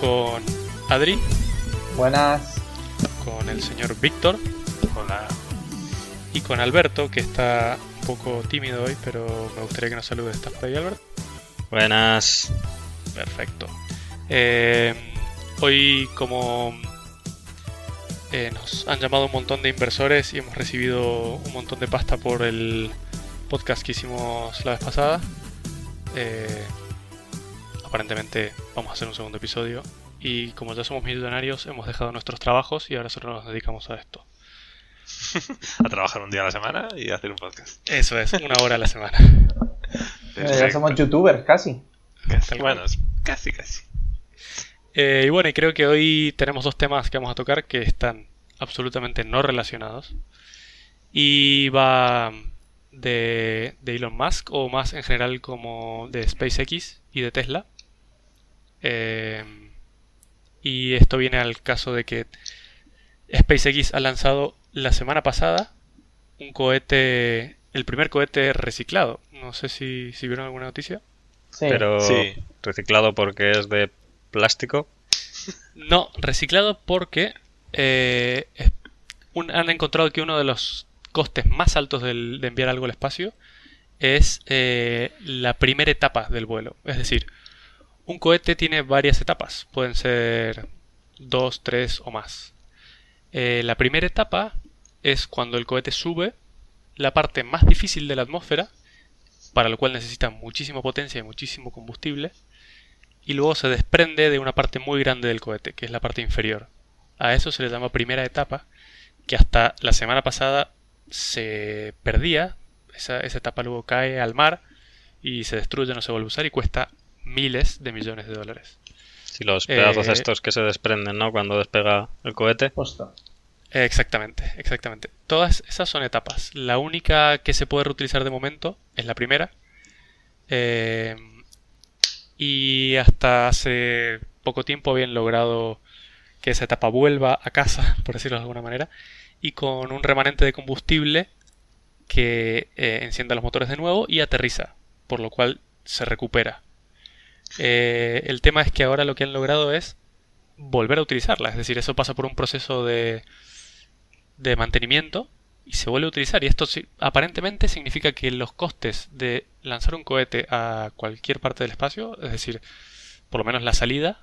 con Adri, Buenas. con el señor Víctor Hola. y con Alberto, que está un poco tímido hoy, pero me gustaría que nos salude. ¿Estás por ahí, Albert? Buenas. Perfecto. Eh, hoy, como eh, nos han llamado un montón de inversores y hemos recibido un montón de pasta por el podcast que hicimos la vez pasada, eh, aparentemente vamos a hacer un segundo episodio. Y como ya somos millonarios, hemos dejado nuestros trabajos y ahora solo nos dedicamos a esto. A trabajar un día a la semana y hacer un podcast. Eso es, una hora a la semana. Ya somos youtubers casi. Casi. Bueno, casi, casi. Eh, y bueno, y creo que hoy tenemos dos temas que vamos a tocar que están absolutamente no relacionados. Y va de, de Elon Musk, o más en general como de SpaceX y de Tesla. Eh, y esto viene al caso de que SpaceX ha lanzado la semana pasada un cohete, el primer cohete reciclado. No sé si, si vieron alguna noticia. Sí. Pero Sí. reciclado porque es de plástico. No, reciclado porque eh, un- han encontrado que uno de los costes más altos del- de enviar algo al espacio es eh, la primera etapa del vuelo. Es decir, un cohete tiene varias etapas, pueden ser dos, tres o más. Eh, la primera etapa es cuando el cohete sube la parte más difícil de la atmósfera, para lo cual necesita muchísima potencia y muchísimo combustible, y luego se desprende de una parte muy grande del cohete, que es la parte inferior. A eso se le llama primera etapa, que hasta la semana pasada se perdía, esa, esa etapa luego cae al mar y se destruye, no se vuelve a usar y cuesta miles de millones de dólares. Si los pedazos Eh, estos que se desprenden, ¿no? Cuando despega el cohete. Exactamente, exactamente. Todas esas son etapas. La única que se puede reutilizar de momento es la primera. Eh, y hasta hace poco tiempo habían logrado que esa etapa vuelva a casa, por decirlo de alguna manera, y con un remanente de combustible que eh, encienda los motores de nuevo y aterriza, por lo cual se recupera. Eh, el tema es que ahora lo que han logrado es volver a utilizarla, es decir, eso pasa por un proceso de, de mantenimiento y se vuelve a utilizar. Y esto aparentemente significa que los costes de lanzar un cohete a cualquier parte del espacio, es decir, por lo menos la salida,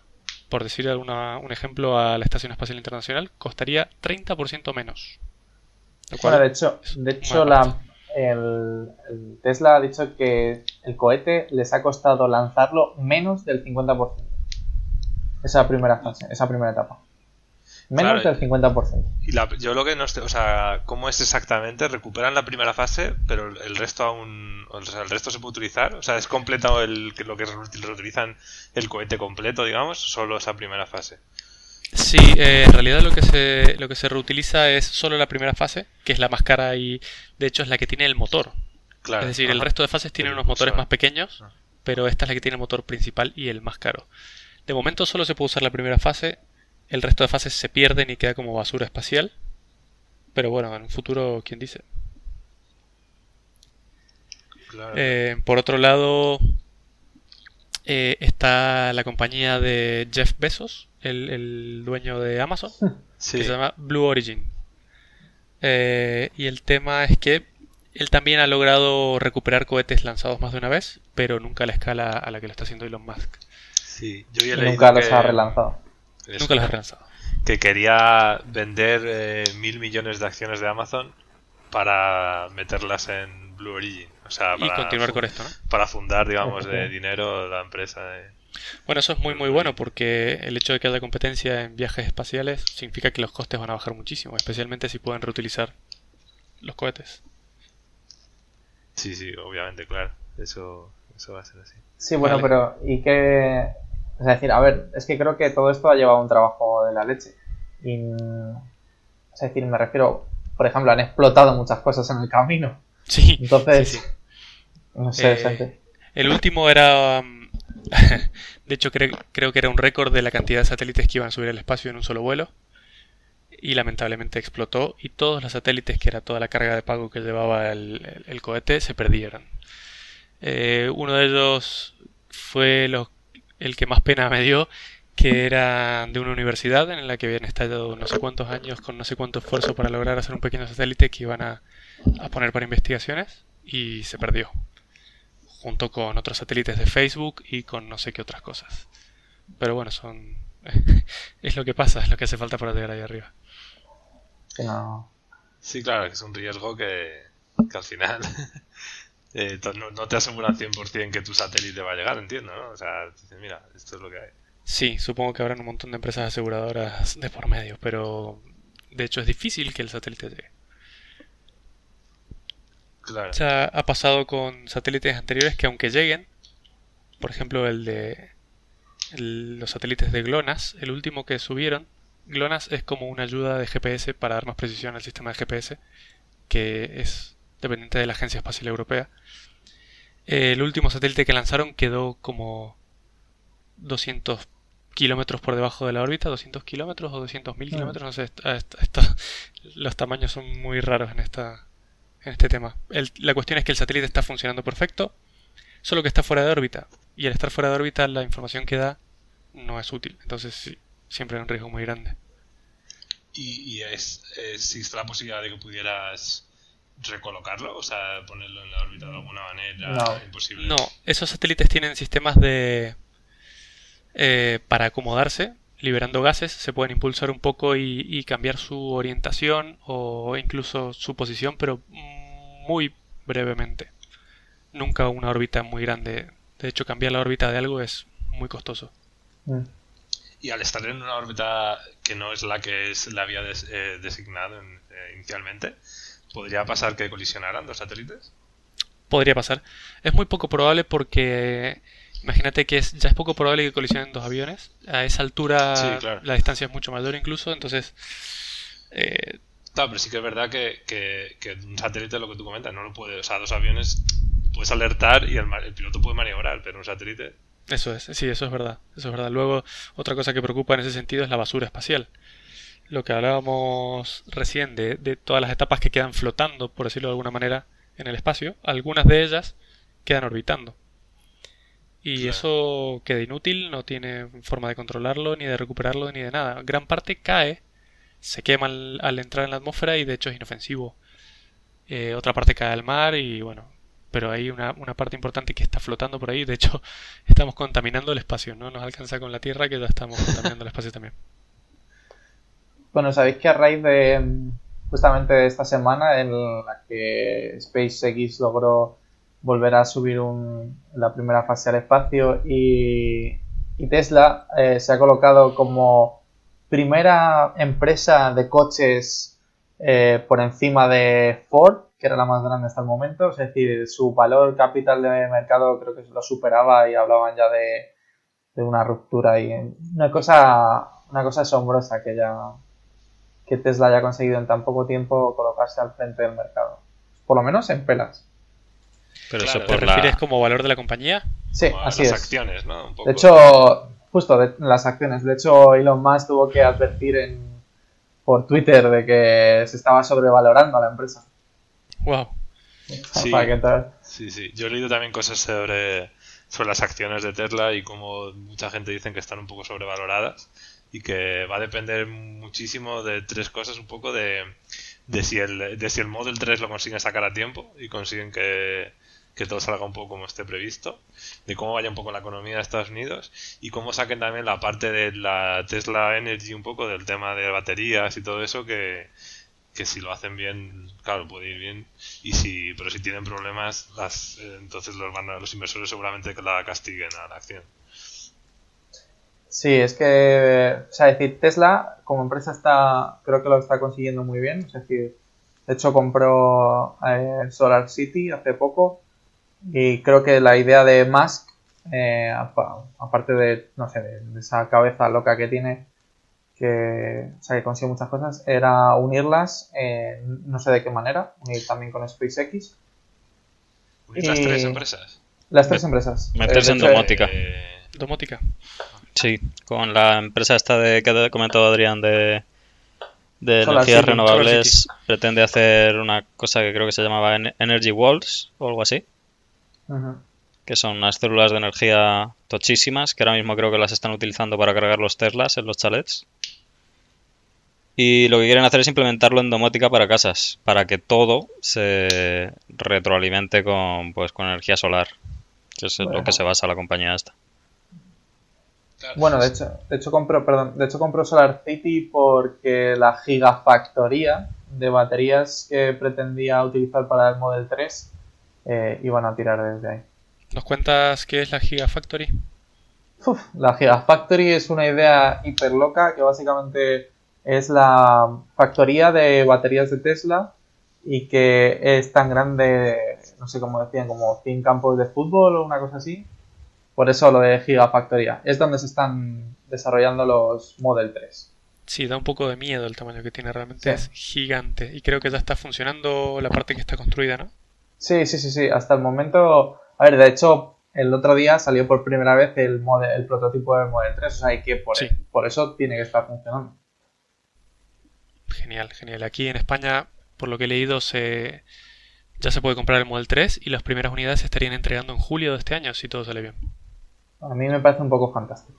por decir alguna, un ejemplo, a la Estación Espacial Internacional, costaría 30% menos. Lo cual- Bueno, de hecho, de hecho la, el, el Tesla ha dicho que el cohete les ha costado lanzarlo menos del 50%. Esa primera fase, esa primera etapa. Menos Claro. del 50%. Y la- yo lo que no sé, o sea, ¿cómo es exactamente? Recuperan la primera fase, pero el resto aún, o sea, el resto se puede utilizar. O sea, es completo el que lo que reutil- reutilizan el cohete completo, digamos, solo esa primera fase. Sí, eh, en realidad lo que se lo que se reutiliza es solo la primera fase, que es la más cara y de hecho es la que tiene el motor. Claro. es decir, el resto de fases tienen unos motores más pequeños, Ah. pero esta es la que tiene el motor principal y el más caro. De momento solo se puede usar la primera fase, el resto de fases se pierden y queda como basura espacial. Pero bueno, en un futuro, ¿quién dice? Claro. Eh, por otro lado, eh, está la compañía de Jeff Bezos, el, el dueño de Amazon, sí. que se llama Blue Origin. Eh, y el tema es que él también ha logrado recuperar cohetes lanzados más de una vez, pero nunca a la escala a la que lo está haciendo Elon Musk. Sí, yo ya Y nunca los ha relanzado. eso, Nunca los ha relanzado. que quería vender eh, mil millones de acciones de Amazon para meterlas en Blue Origin. O sea, Y para, continuar fu- con esto, ¿no? para fundar, digamos, de dinero la empresa. eh. Bueno, eso es muy muy bueno porque el hecho de que haya competencia en viajes espaciales significa que los costes van a bajar muchísimo, especialmente si pueden reutilizar los cohetes. Sí, sí, obviamente, claro. Eso, eso va a ser así. Sí, bueno, Vale. pero ¿y qué? Es decir, a ver, es que creo que todo esto ha llevado un trabajo de la leche. Y, es decir, me refiero, por ejemplo, han explotado muchas cosas en el camino. Sí, Entonces, sí, sí. no sé, Eh, gente. El último era. um, de hecho, creo, que era un récord de la cantidad de satélites que iban a subir al espacio en un solo vuelo. y lamentablemente explotó y todos los satélites, que era toda la carga de pago que llevaba el, cohete, se perdieron. Eh, uno de ellos fue el que más pena me dio, que era de una universidad en la que habían estallado no sé cuántos años con no sé cuánto esfuerzo para lograr hacer un pequeño satélite que iban a poner para investigaciones y se perdió, junto con otros satélites de Facebook y con no sé qué otras cosas. Pero bueno, son es lo que pasa, es lo que hace falta para llegar ahí arriba. No- Sí, claro, es un riesgo que, que al final eh, no, no te aseguran 100% que tu satélite va a llegar, entiendo, ¿no? O sea, dices, mira, esto es lo que hay. Sí, supongo que habrán un montón de empresas aseguradoras de por medio, pero de hecho es difícil que el satélite llegue. Claro. Ya ha pasado con satélites anteriores que aunque lleguen, por ejemplo el de el- los satélites de GLONASS, el último que subieron, GLONASS es como una ayuda de GPS para dar más precisión al sistema de GPS, que es dependiente de la Agencia Espacial Europea. El último satélite que lanzaron quedó como 200 kilómetros por debajo de la órbita, 200 kilómetros o 200.000 kilómetros, no sé, está- está- está- los tamaños son muy raros en esta en este tema. El- la cuestión es que el satélite está funcionando perfecto, solo que está fuera de órbita. Y al estar fuera de órbita, la información que da no es útil. Entonces, sí, siempre hay un riesgo muy grande. ¿Y, y es, existe la posibilidad de que pudieras recolocarlo? O sea, ponerlo en la órbita de alguna manera. No. Imposible. No, esos satélites tienen sistemas de. eh, para acomodarse, liberando gases, se pueden impulsar un poco y, y cambiar su orientación o incluso su posición, pero muy brevemente. Nunca una órbita muy grande. De hecho, cambiar la órbita de algo es muy costoso. Mm. Y al estar en una órbita que no es la que es, la había des- eh, designado en- eh, inicialmente, ¿podría pasar que colisionaran dos satélites? Podría pasar. Es muy poco probable porque imagínate que es, ya es poco probable que colisionen dos aviones. A esa altura Sí, claro. la distancia es mucho mayor incluso, entonces eh, Claro, pero sí que es verdad que, que, que un satélite, lo que tú comentas, no lo puede. O sea, dos aviones puedes alertar y el piloto puede maniobrar, pero un satélite. eso es, sí, eso es verdad, eso es verdad. Luego, otra cosa que preocupa en ese sentido es la basura espacial. Lo que hablábamos recién de, de todas las etapas que quedan flotando, por decirlo de alguna manera, en el espacio, algunas de ellas quedan orbitando. Y Claro. eso queda inútil, no tiene forma de controlarlo, ni de recuperarlo, ni de nada. Gran parte cae, se quema al, al entrar en la atmósfera y de hecho es inofensivo. Eh, otra parte cae al mar y bueno, pero hay una, una parte importante que está flotando por ahí. De hecho, estamos contaminando el espacio, no nos alcanza con la Tierra que ya estamos contaminando el espacio también. Bueno, sabéis que a raíz de mm, justamente de esta semana en la que SpaceX logró volver a subir un- la primera fase al espacio y, y Tesla eh, se ha colocado como primera empresa de coches eh, por encima de Ford, que era la más grande hasta el momento, es decir, su valor capital de mercado creo que lo superaba y hablaban ya de, de una ruptura y una cosa, una cosa asombrosa que ya que Tesla haya conseguido en tan poco tiempo colocarse al frente del mercado. Por lo menos en pelas. Pero Claro, eso ¿Te por la... refieres como valor de la compañía? Sí, como a así las es. acciones, ¿no? Un poco. De hecho, justo de las acciones. De hecho, Elon Musk tuvo que advertir en, por Twitter de que se estaba sobrevalorando a la empresa. Wow. Sí. Para que tal. Sí, sí. Yo he leído también cosas sobre, sobre las acciones de Tesla y cómo mucha gente dicen que están un poco sobrevaloradas y que va a depender muchísimo de tres cosas, un poco de, de, si, el, de si el Model 3 lo consiguen sacar a tiempo y consiguen que, que todo salga un poco como esté previsto, de cómo vaya un poco la economía de Estados Unidos y cómo saquen también la parte de la Tesla Energy un poco del tema de baterías y todo eso que, que si lo hacen bien, claro, puede ir bien. Y si, pero si tienen problemas, las, eh, entonces los, van a- los inversores seguramente que la castiguen a la acción. Sí, es que, o sea, decir, Tesla como empresa está, creo que lo está consiguiendo muy bien. Es decir, de hecho compró eh, Solar City hace poco y creo que la idea de Musk, eh, apa- aparte de, no sé, de, esa cabeza loca que tiene, que, o sea, que consigue muchas cosas, era unirlas, eh, no sé de qué manera, unir también con SpaceX. Unir las Y- tres empresas. Las tres empresas. Meterse Eh, en de hecho, domótica. Eh, Domótica. Sí, con la empresa esta de que ha comentado Adrián de, de Solar energías City, renovables pretende hacer una cosa que creo que se llamaba en- Energy Walls o algo así, Que son unas células de energía tochísimas que ahora mismo creo que las están utilizando para cargar los Teslas en los chalets. Y lo que quieren hacer es implementarlo en domótica para casas, para que todo se retroalimente con, pues, con energía solar, que es en lo Bueno. que se basa la compañía esta. Bueno, de hecho, de hecho compro, perdón, de hecho compro Solar City porque la gigafactoría de baterías que pretendía utilizar para el Model 3 eh, iban a tirar desde ahí. ¿Nos cuentas qué es la Gigafactory? Uf, la Gigafactory es una idea hiper loca que básicamente es la factoría de baterías de Tesla y que es tan grande, no sé cómo decían, como 100 campos de fútbol o una cosa así. Por eso lo de Gigafactoría. Es donde se están desarrollando los Model 3. Sí, da un poco de miedo el tamaño que tiene, realmente Sí. es gigante. Y creo que ya está funcionando la parte que está construida, ¿no? Sí, sí, sí, sí. Hasta el momento. A ver, de hecho, el otro día salió por primera vez el, model, el prototipo del Model 3. O sea, y que por, Sí. por eso tiene que estar funcionando. Genial, genial. Aquí en España, por lo que he leído, se... ya se puede comprar el Model 3 y las primeras unidades se estarían entregando en julio de este año, si todo sale bien. A mí me parece un poco fantástico.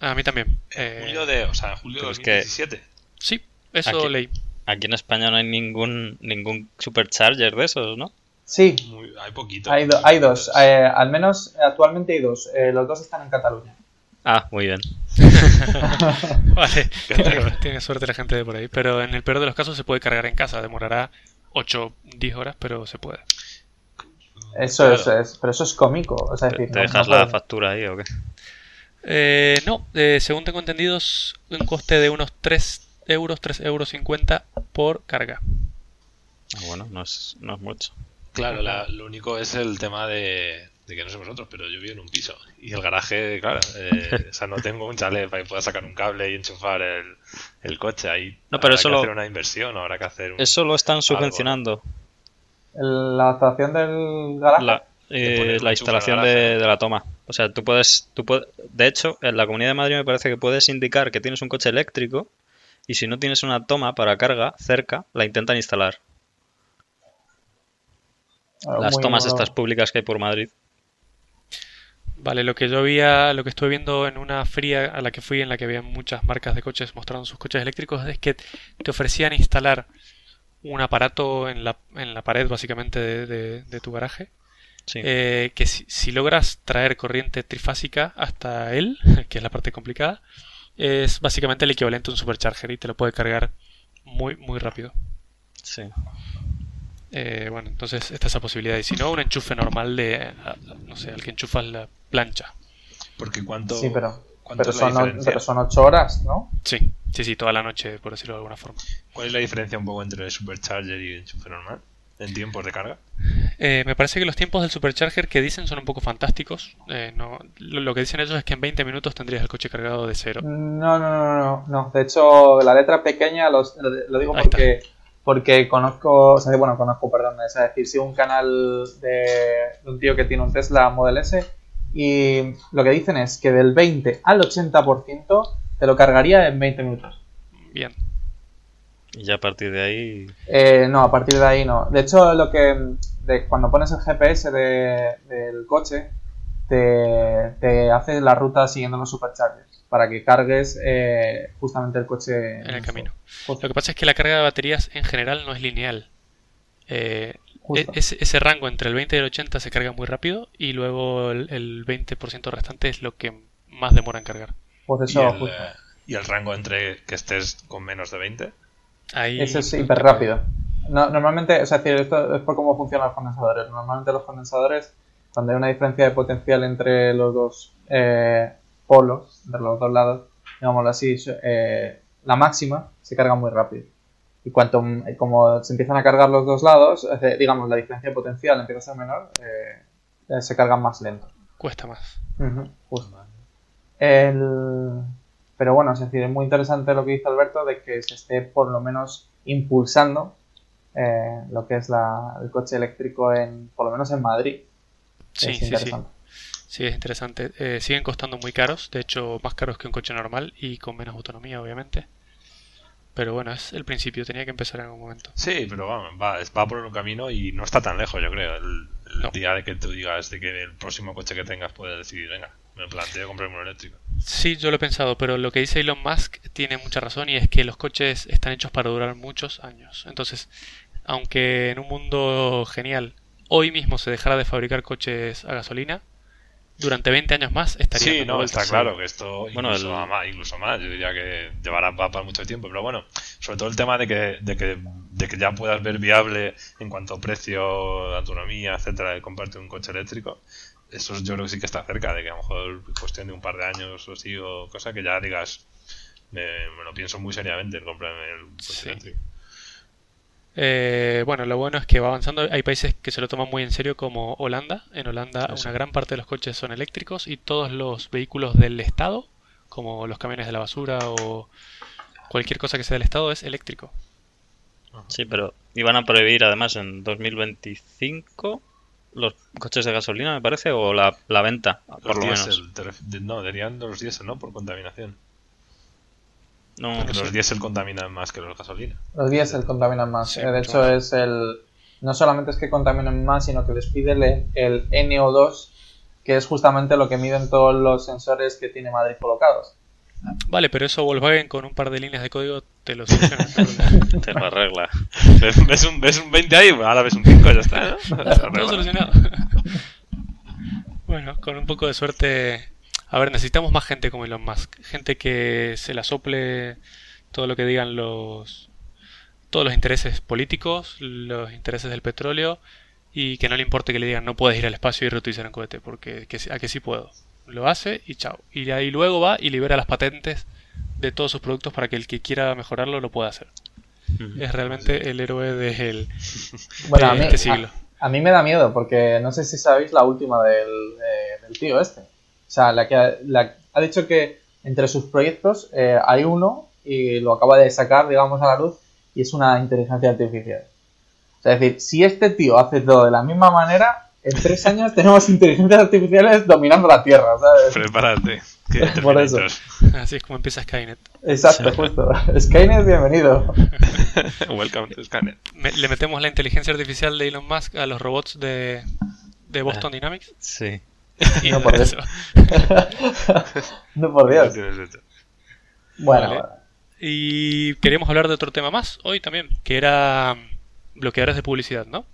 A mí también. En Eh, julio de, o sea, en julio de Pero es que- 2017. Sí, eso Aquí. leí. Aquí en España no hay ningún, ningún supercharger de esos, ¿no? Sí, Muy- hay poquito. hay, do- hay dos. Eh, al menos actualmente hay dos. Eh, los dos están en Cataluña. Ah, muy bien. Vale, tiene, tiene suerte la gente de por ahí. Pero en el peor de los casos se puede cargar en casa. Demorará 8 10 horas, pero se puede. Eso Claro. es, es- pero eso es cómico. O sea, es ¿Te decir, te no- dejas no la factura ahí o qué? Eh, no, eh, según tengo entendido, es un coste de unos 3 euros, 3 euros 50 por carga. Ah, bueno, no es, no es mucho. Claro, la- lo único es el tema de, de que no sé vosotros, pero yo vivo en un piso. Y el garaje, claro, eh, o sea, no tengo un chalet para que pueda sacar un cable y enchufar el, el coche. Ahí No, pero habrá eso que lo- hacer una inversión, habrá que hacer un... Eso lo están subvencionando. La adaptación del garaje. La, eh, la instalación garaje, de, de la toma. O sea, tú puedes, tú puedes... De hecho, en la Comunidad de Madrid me parece que puedes indicar que tienes un coche eléctrico y si no tienes una toma para carga cerca, la intentan instalar. Ah, Las tomas estas públicas que hay por Madrid. Vale, lo que yo había, lo que estuve viendo en una feria a la que fui, en la que había muchas marcas de coches mostrando sus coches eléctricos, es que te ofrecían instalar un aparato en la, en la pared básicamente de, de- de tu garaje, Sí. eh, que si, si logras traer corriente trifásica hasta él, que es la parte complicada, es básicamente el equivalente a un supercharger y te lo puede cargar muy, muy rápido. sí. Eh, bueno, entonces está esa posibilidad. Y si no, un enchufe normal de, eh, no sé, al que enchufas la plancha. Porque cuánto... Sí, pero, ¿cuánto pero, son, o- diferencia? pero son ocho horas, ¿no? Sí, sí, sí, toda la noche, por decirlo de alguna forma. ¿Cuál es la diferencia un poco entre el supercharger y el enchufe normal? ¿En tiempos de carga? Eh, me parece que los tiempos del supercharger que dicen son un poco fantásticos. Eh, no, lo, lo que dicen ellos es que en 20 minutos tendrías el coche cargado de cero. No, no, no, no, no. De hecho, la letra pequeña los- lo, lo digo Ahí porque, porque conozco, o sea, bueno, conozco, perdón, es decir, sigo un canal de, de un tío que tiene un Tesla Model S y lo que dicen es que del 20 al 80% te lo cargaría en 20 minutos. Bien. Y ya a partir de ahí... Eh, no, a partir de ahí no. De hecho, lo que de, cuando pones el GPS de- del coche, te, te hace la ruta siguiendo los superchargers para que cargues eh, justamente el coche En el camino. Justo, Lo que pasa es que la carga de baterías en general no es lineal. Eh, e- ese, ese rango entre el 20 y el 80 se carga muy rápido y luego el, el 20% restante es lo que más demora en cargar. Pues ¿Y eso, el, justo. eh, ¿Y el rango entre que estés con menos de 20? Ahí Ese es hiper rápido. No, normalmente, o sea, es decir, esto es por cómo funcionan los condensadores. Normalmente los condensadores, cuando hay una diferencia de potencial entre los dos eh, polos, entre los dos lados, digámoslo así, eh, la máxima se carga muy rápido. Y cuanto eh, como se empiezan a cargar los dos lados, digamos, la diferencia de potencial empieza a ser menor, eh, se cargan más lento. cuesta más. Ujú, justo. El... Pero bueno, es decir, es muy interesante lo que dice Alberto de que se esté por lo menos impulsando eh, lo que es la- el coche eléctrico en, por lo menos en Madrid. Sí, es sí, sí. interesante. Sí, es interesante. Eh, siguen costando muy caros, de hecho más caros que un coche normal y con menos autonomía, obviamente. Pero bueno, es el principio, tenía que empezar en algún momento. Sí, pero vamos, va, va por un camino y no está tan lejos, yo creo. El, el No. día de que tú digas de que el próximo coche que tengas puedes decidir, venga, me planteo comprarme un eléctrico. Sí, yo lo he pensado, pero lo que dice Elon Musk tiene mucha razón y es que los coches están hechos para durar muchos años. Entonces, aunque en un mundo genial hoy mismo se dejara de fabricar coches a gasolina, durante 20 años más estaría Sí, no, está claro que esto Bueno, incluso, el- va más, incluso más, yo diría que llevará va para mucho tiempo, pero bueno, sobre todo el tema de que, de que, de que ya puedas ver viable en cuanto a precio, autonomía, etcétera, de comprarte un coche eléctrico, eso yo creo que sí que está cerca, de que a lo mejor cuestión de un par de años o así, o cosa que ya digas, me, me lo pienso muy seriamente en comprarme el coche Sí. eléctrico. Eh, bueno, lo bueno es que va avanzando. Hay países que se lo toman muy en serio, como Holanda. En Holanda, Eso. una gran parte de los coches son eléctricos y todos los vehículos del Estado, como los camiones de la basura o cualquier cosa que sea del Estado, es eléctrico. Sí, pero iban a prohibir además en 2025 los coches de gasolina, me parece, o la, la venta, por Los lo menos. te no, dirían de los diésel, ¿no? Por contaminación. No, Porque los diésel contaminan más que los gasolina. Los diésel contaminan más. Sí, Eh, de hecho, más. es el. No solamente es que contaminan más, sino que despide el, el NO2, que es justamente lo que miden todos los sensores que tiene Madrid colocados. Vale, pero eso Volkswagen con un par de líneas de código te lo soluciona. te lo arregla. ¿Ves, ves un, ves un 20 ahí? Ahora ves un 5 ya está, ¿no? Todo solucionado. bueno, con un poco de suerte. A ver, necesitamos más gente como Elon Musk. Gente que se la sople todo lo que digan los. Todos los intereses políticos, los intereses del petróleo y que no le importe que le digan no puedes ir al espacio y reutilizar un cohete, porque que, a que sí puedo. Lo hace y chao. Y ahí luego va y libera las patentes de todos sus productos para que el que quiera mejorarlo lo pueda hacer. Es realmente el héroe Bueno, de a mí, este siglo. a, a mí me da miedo, porque no sé si sabéis la última del, eh, del tío este. O sea, la que ha- la- ha dicho que entre sus proyectos eh, hay uno y lo acaba de sacar, digamos, a la luz, y es una inteligencia artificial. O sea, es decir, si este tío hace todo de la misma manera, en tres años tenemos inteligencias artificiales dominando la Tierra, ¿sabes? Prepárate. Por eso. Así es como empieza Skynet. Exacto, justo. Skynet, bienvenido. Welcome to. Me- le metemos la inteligencia artificial de Elon Musk a los robots de, de Boston Dynamics. Sí. No, por eso. no, por Dios. Bueno, Vale. Y queríamos hablar de otro tema más hoy también, que era bloqueadores de publicidad, ¿no?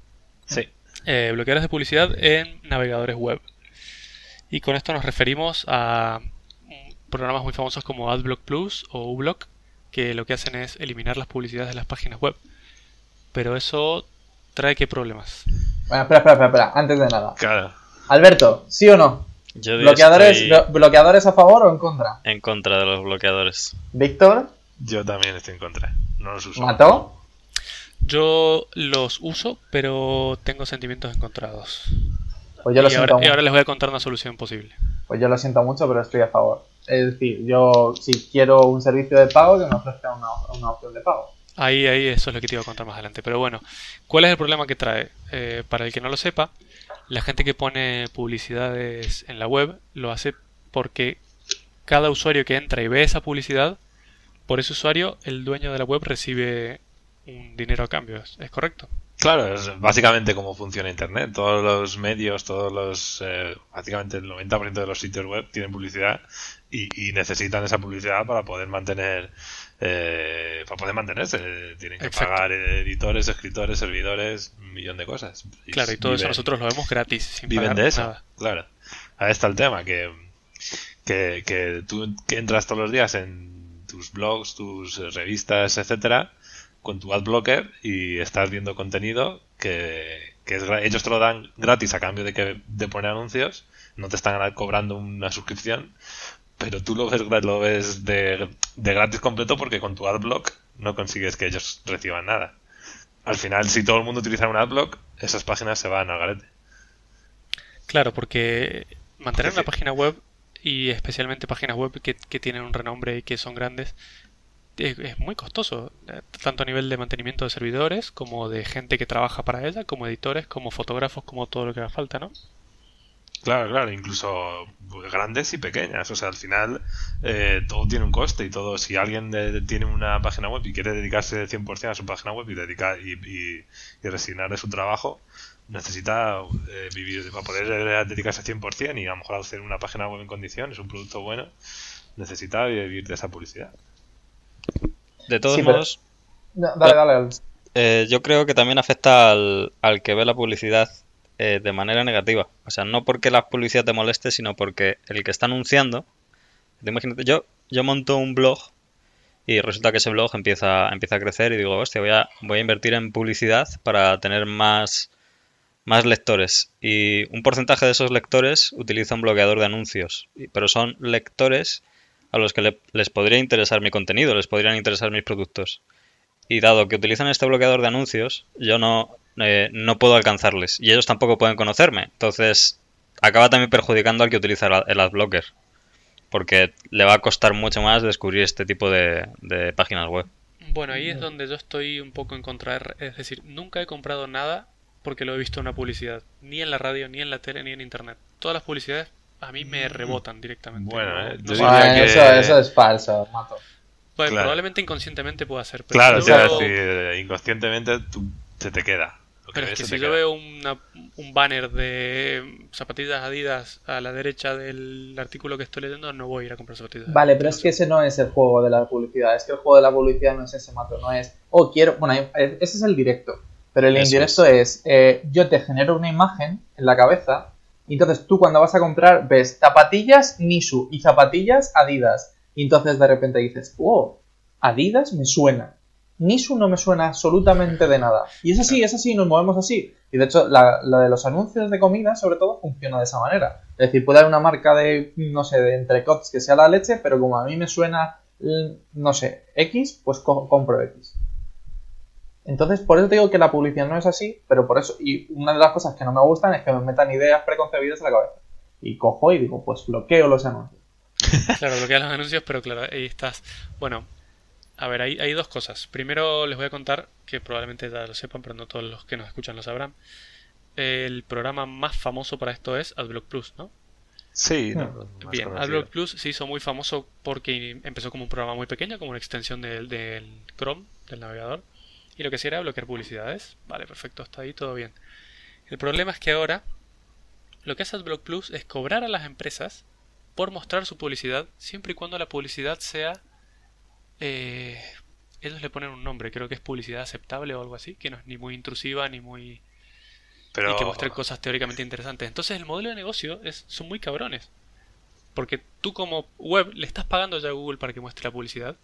Sí. Eh, bloqueadores de publicidad en navegadores web. Y con esto nos referimos a mm, programas muy famosos como AdBlock Plus o uBlock, que lo que hacen es eliminar las publicidades de las páginas web. Pero eso trae qué problemas. Bueno, espera, espera, espera, espera, antes de nada. Claro. Alberto, ¿sí o no? Yo ¿Bloqueadores, estoy blo- ¿Bloqueadores a favor o en contra? en contra de los bloqueadores. Víctor, Yo también estoy en contra. No los uso. ¿mató? Yo los uso, pero tengo sentimientos encontrados. Pues yo lo y, siento ahora, y mucho. ahora les voy a contar una solución posible. Pues yo lo siento mucho, pero estoy a favor. Es decir, yo si quiero un servicio de pago, que me ofrezca una, una opción de pago. Ahí, ahí, eso es lo que te iba a contar más adelante. Pero bueno, ¿cuál es el problema que trae? Eh, para el que no lo sepa, la gente que pone publicidades en la web lo hace porque cada usuario que entra y ve esa publicidad, por ese usuario, el dueño de la web recibe un dinero a cambio. ¿Es, correcto? Claro, es básicamente cómo funciona Internet. Todos los medios, todos los. eh, básicamente el 90% de los sitios web tienen publicidad y necesitan esa publicidad para poder mantener. Eh, para poder mantenerse. Tienen que Exacto. pagar editores, escritores, servidores, un millón de cosas. Claro, y todo eso nosotros lo vemos gratis, sin viven pagar de eso. nada. Claro. Ahí está el tema, que, que, que tú que entras todos los días en tus blogs, tus revistas, etcétera, con tu adblocker y estás viendo contenido que, que es ellos te lo dan gratis a cambio de que de poner anuncios, no te están cobrando una suscripción, pero tú lo ves, lo ves de, de gratis completo porque con tu adblock no consigues que ellos reciban nada. Al final, si todo el mundo utiliza un adblock, esas páginas se van al garete. Claro, porque mantener una página web y especialmente páginas web que, que tienen un renombre y que son grandes es, es muy costoso, eh, tanto a nivel de mantenimiento de servidores como de gente que trabaja para ella, como editores, como fotógrafos, como todo lo que haga falta, ¿no? Claro, claro, incluso grandes y pequeñas. O sea, al final eh, todo tiene un coste y todo. Si alguien eh, tiene una página web y quiere dedicarse 100% a su página web y dedicar y, y, y resignar de su trabajo, necesita eh, vivir para poder eh, dedicarse 100% y a lo mejor hacer una página web en condiciones, un producto bueno, necesita vivir de esa publicidad. De todos Sí, pero- modos, No, dale, dale. dale. eh, yo creo que también afecta al, al que ve la publicidad eh, de manera negativa. O sea, no porque la publicidad te moleste, sino porque el que está anunciando, te imagínate, yo, yo monto un blog y resulta que ese blog empieza, empieza a crecer y digo, hostia, voy a, voy a invertir en publicidad para tener más, más lectores. Y un porcentaje de esos lectores utiliza un bloqueador de anuncios, pero son lectores a los que le- les podría interesar mi contenido, les podrían interesar mis productos. Y dado que utilizan este bloqueador de anuncios, yo no, eh, no puedo alcanzarles. Y ellos tampoco pueden conocerme. Entonces, acaba también perjudicando al que utiliza el, adblocker. Porque le va a costar mucho más descubrir este tipo de, de páginas web. Bueno, ahí es donde yo estoy un poco en contra. Es decir, nunca he comprado nada porque lo he visto en una publicidad. Ni en la radio, ni en la tele, ni en internet. Todas las publicidades a mí me rebotan directamente. Bueno, No- eh, yo diría que- eso, eso es falso, mato. Claro. probablemente inconscientemente pueda ser. Pero Claro, si te yo iba a veo- decir, eh, inconscientemente tú, se te queda. Pero es que si yo queda. veo una- un banner de zapatillas Adidas a la derecha del artículo que estoy leyendo, no voy a ir a comprar zapatillas. Vale, pero es que ese no es el juego de la publicidad. Es que el juego de la publicidad no es ese mato, no es. Oh, quiero. Bueno, ese es el directo. Pero el Eso indirecto es. eh, yo te genero una imagen en la cabeza. Y entonces tú cuando vas a comprar ves zapatillas Nisu y zapatillas Adidas. Y entonces de repente dices, oh, Adidas me suena. Nisu no me suena absolutamente de nada. Y es así, es así, nos movemos así. Y de hecho, la, de los anuncios de comida, sobre todo, funciona de esa manera. Es decir, puede haber una marca de, no sé, de entrecots que sea la leche, pero como a mí me suena, no sé, X, pues co- compro X. Entonces, por eso te digo que la publicidad no es así, pero por eso, y una de las cosas que no me gustan es que me metan ideas preconcebidas en la cabeza. Y cojo y digo, pues bloqueo los anuncios. Claro, bloqueas los anuncios, pero claro, ahí estás. Bueno, a ver, hay, hay dos cosas. Primero les voy a contar, que probablemente ya lo sepan, pero no todos los que nos escuchan lo sabrán. El programa más famoso para esto es AdBlock Plus, ¿no? Sí, no, más Bien, conocido. AdBlock Plus se hizo muy famoso porque empezó como un programa muy pequeño, como una extensión del, del Chrome, del navegador, y lo que hacía era bloquear publicidades. Vale, perfecto, está ahí todo bien. El problema es que ahora lo que hace AdBlock Plus es cobrar a las empresas por mostrar su publicidad, siempre y cuando la publicidad sea... eh, ellos le ponen un nombre, creo que es publicidad aceptable o algo así, que no es ni muy intrusiva ni muy Pero, y que muestre cosas teóricamente interesantes. Entonces el modelo de negocio es, son muy cabrones. Porque tú como web le estás pagando ya a Google para que muestre la publicidad.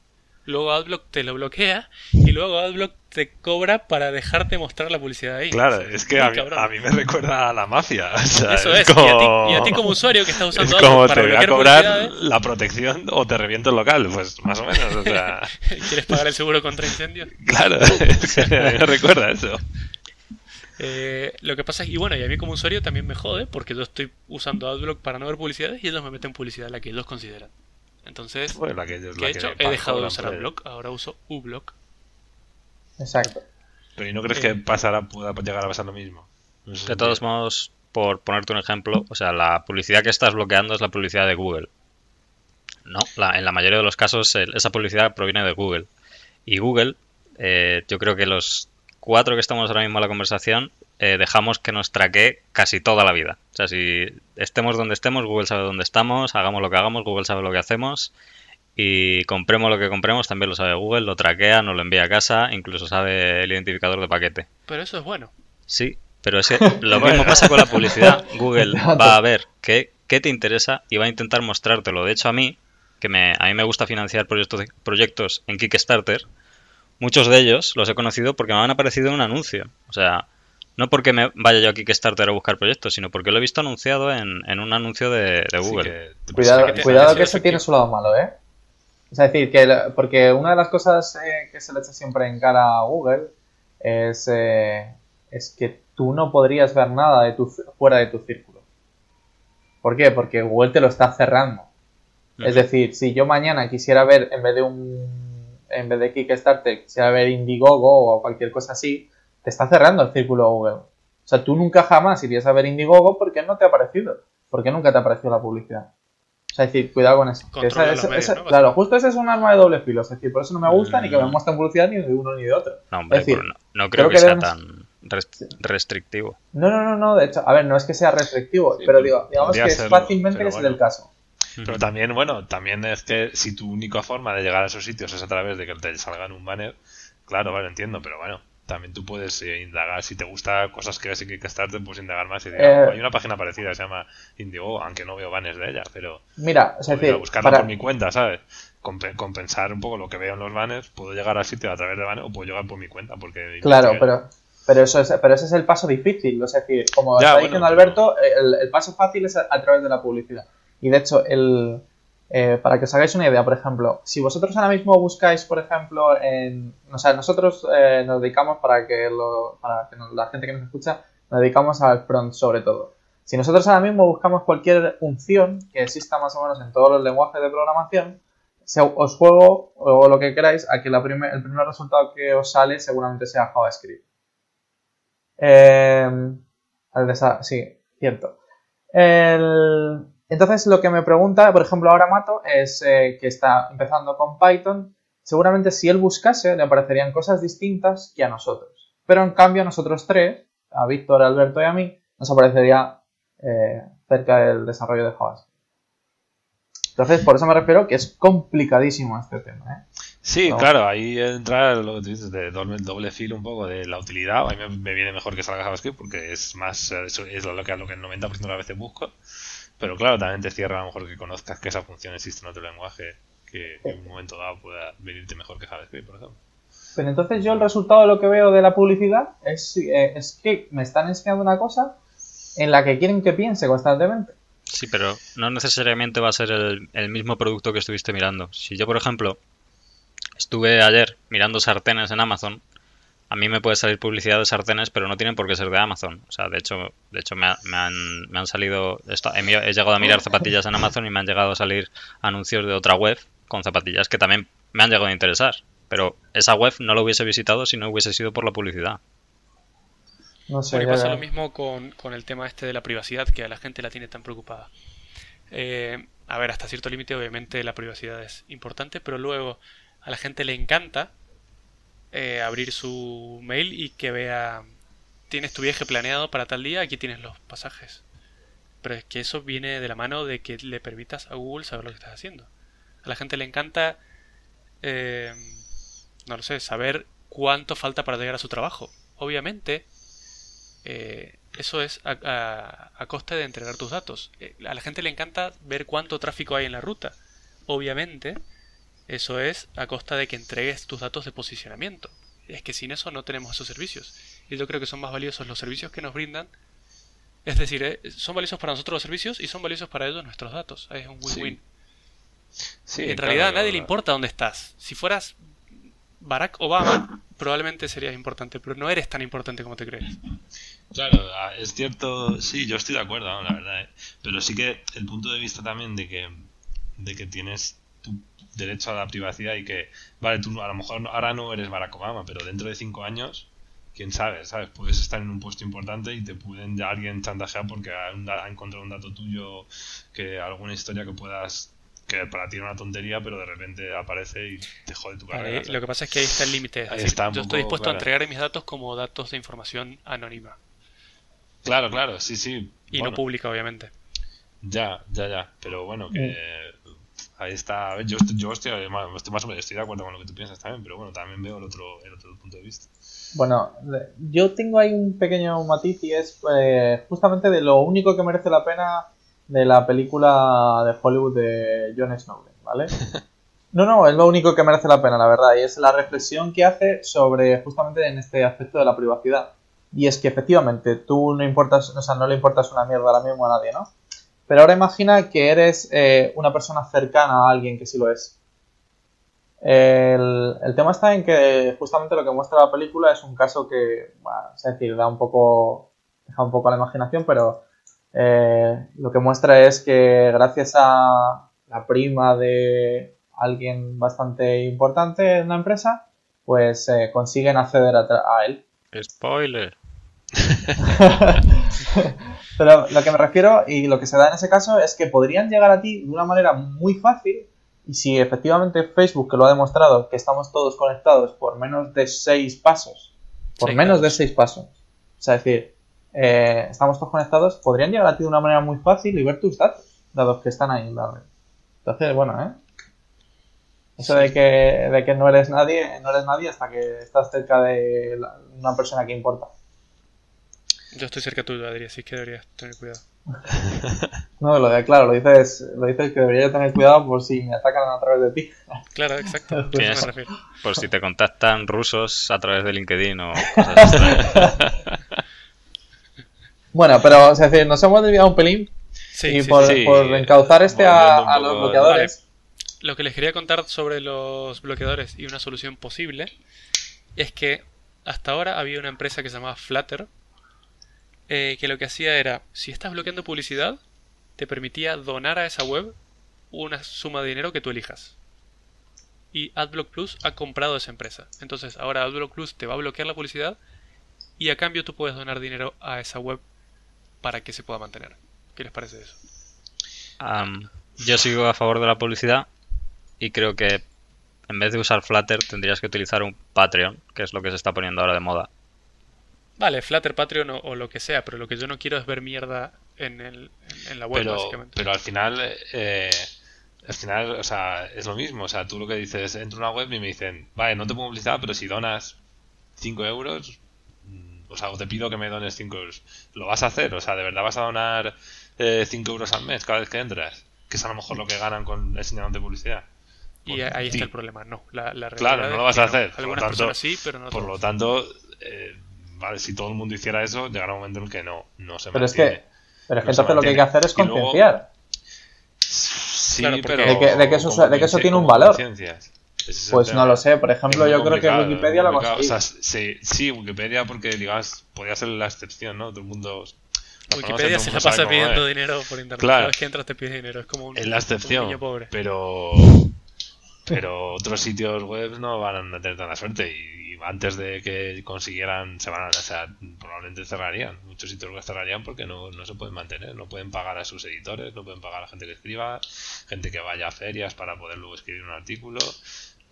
Luego AdBlock te lo bloquea y luego AdBlock te cobra para dejarte mostrar la publicidad ahí. Claro, O sea, es que a mí, cabrón. a mí me recuerda a la mafia. o sea, Eso es. como- Y, a ti, y a ti como usuario que estás Es usando como AdBlock para te voy a cobrar la protección o te reviento el local, pues más o menos, o sea, ¿Quieres pagar el seguro contra incendios? claro, es que a mí me recuerda eso. Eh, lo que pasa es, y bueno, y a mí como usuario también me jode porque yo estoy usando AdBlock para no ver publicidades y ellos me meten publicidad la que ellos consideran. Entonces, Bueno, la que ellos- ¿qué la he que hecho? He dejado de usar. AdBlock, ahora uso uBlock. Exacto. Pero ¿y no crees que pasará, pueda llegar a pasar lo mismo? No sé De todos modos, por ponerte un ejemplo, o sea, la publicidad que estás bloqueando es la publicidad de Google. No, la- en la mayoría de los casos el- esa publicidad proviene de Google. Y Google, eh, yo creo que los cuatro que estamos ahora mismo en la conversación, eh, dejamos que nos traquee casi toda la vida. O sea, si estemos donde estemos, Google sabe dónde estamos, hagamos lo que hagamos, Google sabe lo que hacemos. Y compremos lo que compremos, también lo sabe Google, lo traquea, nos lo envía a casa, incluso sabe el identificador de paquete. Pero eso es bueno. Sí, pero es que lo mismo pasa con la publicidad. Google va a ver qué, qué te interesa y va a intentar mostrártelo. De hecho, a mí, que me, a mí me gusta financiar proyectos, proyectos en Kickstarter, muchos de ellos los he conocido porque me han aparecido en un anuncio. O sea, no porque me vaya yo a Kickstarter a buscar proyectos, sino porque lo he visto anunciado en, en un anuncio de, Google. que- Cuidado, que cuidado que eso tiene su lado malo, ¿eh? Es decir, que porque una de las cosas eh, que se le echa siempre en cara a Google es, eh, es que tú no podrías ver nada de tu, fuera de tu círculo. ¿Por qué? Porque Google te lo está cerrando. Es decir, si yo mañana quisiera ver, en vez de un en vez de Kickstarter, quisiera ver Indiegogo o cualquier cosa así, te está cerrando el círculo Google. O sea, tú nunca jamás irías a ver Indiegogo porque no te ha aparecido. ¿por qué nunca te apareció la publicidad? O sea, es decir, cuidado con eso. Que Controla esa- los esa- medios, esa- ¿no? claro, justo ese es un arma de doble filo. Es decir, por eso no me gusta ni que me Mm. muestren publicidad ni de uno ni de otro. No, hombre, Es decir, no, no creo creo que, que sea debemos- tan res- restrictivo. No, no, no, no, de hecho, a ver, no es que sea restrictivo, Sí, pero digo, digamos que es serlo, fácilmente que bueno. el caso. Pero también, bueno, también es que si tu única forma de llegar a esos sitios es a través de que te salgan un banner, claro, vale, entiendo, pero bueno, también tú puedes eh, indagar, si te gusta cosas que ves en Kickstarter, puedes indagar más y decir, Eh, "Ah, hay una página parecida, se llama Indigo, aunque no veo banners de ella, pero Mira, es decir, buscarlo para- por mi cuenta, ¿sabes? Compe- compensar un poco lo que veo en los banners, puedo llegar al sitio a través de banners o puedo llegar por mi cuenta, porque... Claro, investigué. pero, pero, eso es, pero ese es el paso difícil. O sea, es decir, como Ya, está bueno, diciendo pero- Alberto, el, el paso fácil es a, a través de la publicidad. Y de hecho, el, eh, para que os hagáis una idea, por ejemplo, si vosotros ahora mismo buscáis, por ejemplo, en. O sea, nosotros eh, nos dedicamos para que, para que la gente que nos escucha, nos dedicamos al front sobre todo. Si nosotros ahora mismo buscamos cualquier función que exista más o menos en todos los lenguajes de programación, os juego o lo que queráis a que el primer resultado que os sale seguramente sea JavaScript. Eh, sí, cierto. El- entonces lo que me pregunta, por ejemplo, ahora Mato, es eh, que está empezando con Python. Seguramente si él buscase le aparecerían cosas distintas que a nosotros. Pero en cambio a nosotros tres, a Víctor, a Alberto y a mí, nos aparecería eh, cerca del desarrollo de JavaScript. Entonces, por eso me refiero que es complicadísimo este tema. ¿eh? Sí, No. claro, ahí entra lo que tú dices de doble, doble filo un poco de la utilidad. A mí me, me viene mejor que salga JavaScript porque es más, eh, eso es lo que, lo que el 90% de las veces busco. Pero claro, también te cierra a lo mejor que conozcas que esa función existe en otro lenguaje que en un momento dado pueda venirte mejor que JavaScript, por ejemplo. Pero entonces yo el resultado de lo que veo de la publicidad es, eh, es que me están enseñando una cosa en la que quieren que piense constantemente. Sí, pero no necesariamente va a ser el, el mismo producto que estuviste mirando. Si yo, por ejemplo, estuve ayer mirando sartenes en Amazon, a mí me puede salir publicidad de sartenes, pero no tienen por qué ser de Amazon. O sea, de hecho, de hecho me, ha- me han, me han salido... esto- he, llegado a mirar zapatillas en Amazon y me han llegado a salir anuncios de otra web con zapatillas que también me han llegado a interesar. Pero esa web no la hubiese visitado si no hubiese sido por la publicidad. No sé. Bueno, y ya- pasa lo mismo con, con el tema este de la privacidad que a la gente la tiene tan preocupada. Eh, a ver, hasta cierto límite obviamente la privacidad es importante, pero luego a la gente le encanta eh, abrir su mail y que vea, tienes tu viaje planeado para tal día, aquí tienes los pasajes. Pero es que eso viene de la mano de que le permitas a Google saber lo que estás haciendo. A la gente le encanta, eh, no lo sé, saber cuánto falta para llegar a su trabajo. Obviamente, eh, eso es a, a- a costa de entregar tus datos. Eh, a la gente le encanta ver cuánto tráfico hay en la ruta. Obviamente, eso es a costa de que entregues tus datos de posicionamiento. Es que sin eso no tenemos esos servicios. Y yo creo que son más valiosos los servicios que nos brindan. Es decir, eh, son valiosos para nosotros los servicios y son valiosos para ellos nuestros datos. Es un win-win. Sí, en claro, realidad a nadie le importa dónde estás. Si fueras Barack Obama, probablemente serías importante, pero no eres tan importante como te crees. Claro, ah, es cierto, sí, yo estoy de acuerdo, ¿no? la verdad, ¿eh? pero sí que el punto de vista también de que, de que tienes tu derecho a la privacidad y que, vale, tú a lo mejor no- ahora no eres Barack Obama, pero dentro de cinco años, quién sabe, ¿sabes? Puedes estar en un puesto importante y te pueden ya alguien chantajear porque ha, un da- ha encontrado un dato tuyo, que alguna historia que puedas, que para ti era una tontería, pero de repente aparece y te jode tu Vale, carrera. lo que pasa es que ahí está el límite. Yo estoy dispuesto a entregar mis datos como datos de información anónima Claro, claro, sí, sí. y Bueno. no pública, obviamente. Ya, ya, ya. Pero bueno, que Mm. Ahí está. Yo, estoy- yo estoy, más, estoy más o menos estoy de acuerdo con lo que tú piensas también, pero bueno, también veo el otro, el otro punto de vista. Bueno, yo tengo ahí un pequeño matiz y es eh, justamente de lo único que merece la pena de la película de Hollywood de Jon Snowden, ¿vale? No, no, es lo único que merece la pena, la verdad, y es la reflexión que hace sobre justamente en este aspecto de la privacidad. Y es que efectivamente tú no importas, o sea, no le importas una mierda ahora mismo a nadie, ¿no? Pero ahora imagina que eres eh, una persona cercana a alguien que sí lo es. El, el tema está en que justamente lo que muestra la película es un caso que, bueno, es decir, da un poco, deja un poco a la imaginación, pero eh, lo que muestra es que gracias a la prima de alguien bastante importante en la empresa, pues eh, consiguen acceder a, él. Spoiler. Pero lo que me refiero y lo que se da en ese caso es que podrían llegar a ti de una manera muy fácil y si efectivamente Facebook, que lo ha demostrado, que estamos todos conectados por menos de seis pasos, por menos de seis pasos, o sea, es decir, eh, estamos todos conectados, podrían llegar a ti de una manera muy fácil y ver tus datos, dados que están ahí en la red. Entonces, bueno, ¿eh? Eso de que, de que no eres nadie, no eres nadie hasta que estás cerca de la- una persona que importa. Yo estoy cerca tuyo, Adri, así que deberías tener cuidado. No, lo de, claro, lo dices, lo dices que debería tener cuidado por si me atacan a través de ti. Claro, exacto. Eso me. Por si te contactan rusos a través de LinkedIn o cosas. Bueno, pero es decir, nos hemos desviado un pelín Sí, y sí, por, por encauzar este a, los bloqueadores. Lo que les quería contar sobre los bloqueadores y una solución posible es que hasta ahora había una empresa que se llamaba Flutter eh, que lo que hacía era, si estás bloqueando publicidad, te permitía donar a esa web una suma de dinero que tú elijas. Y AdBlock Plus ha comprado esa empresa. Entonces ahora AdBlock Plus te va a bloquear la publicidad y a cambio tú puedes donar dinero a esa web para que se pueda mantener. ¿Qué les parece eso? Yo sigo a favor de la publicidad y creo que en vez de usar Flutter tendrías que utilizar un Patreon, que es lo que se está poniendo ahora de moda. Vale, Flutter, Patreon o, o lo que sea, pero lo que yo no quiero es ver mierda en, el, en, la web, pero, básicamente. pero al final, eh, al final, o sea, es lo mismo. O sea, tú lo que dices, entro a una web y me dicen, vale, no te pongo publicidad, pero si donas 5 euros, mm, o sea, o te pido que me dones 5 euros. ¿Lo vas a hacer? O sea, ¿de verdad vas a donar 5 euros al mes cada vez que entras? Que es a lo mejor lo que ganan con enseñándote publicidad. y ahí está el problema, no. La, la Claro, no lo vas a no. hacer, por lo Algunas tanto- personas sí, pero no Por lo tanto, eh, vale, si todo el mundo hiciera eso, llegará un momento en el que no, no se Pero es que, pero es que No entonces lo que hay que hacer es concienciar. Sí, Claro, pero De que- de que eso- ¿cómo de que eso concien- tiene un valor. es Pues tema. no lo sé, por ejemplo, yo creo que Wikipedia conseguido. O sea, sí, sí, Wikipedia porque, digamos, podría ser la excepción, ¿no? Todo el mundo... Wikipedia se la pasa pidiendo es. dinero por internet. Claro. Cada vez que entras te pide dinero. Es como un, Es la un excepción, niño pobre. pero... Pero otros sitios web no van a tener tanta suerte y, antes de que consiguieran, se van a, o sea, probablemente cerrarían. Muchos sitios web cerrarían porque no, no se pueden mantener, no pueden pagar a sus editores, no pueden pagar a la gente que escriba, gente que vaya a ferias para poder luego escribir un artículo.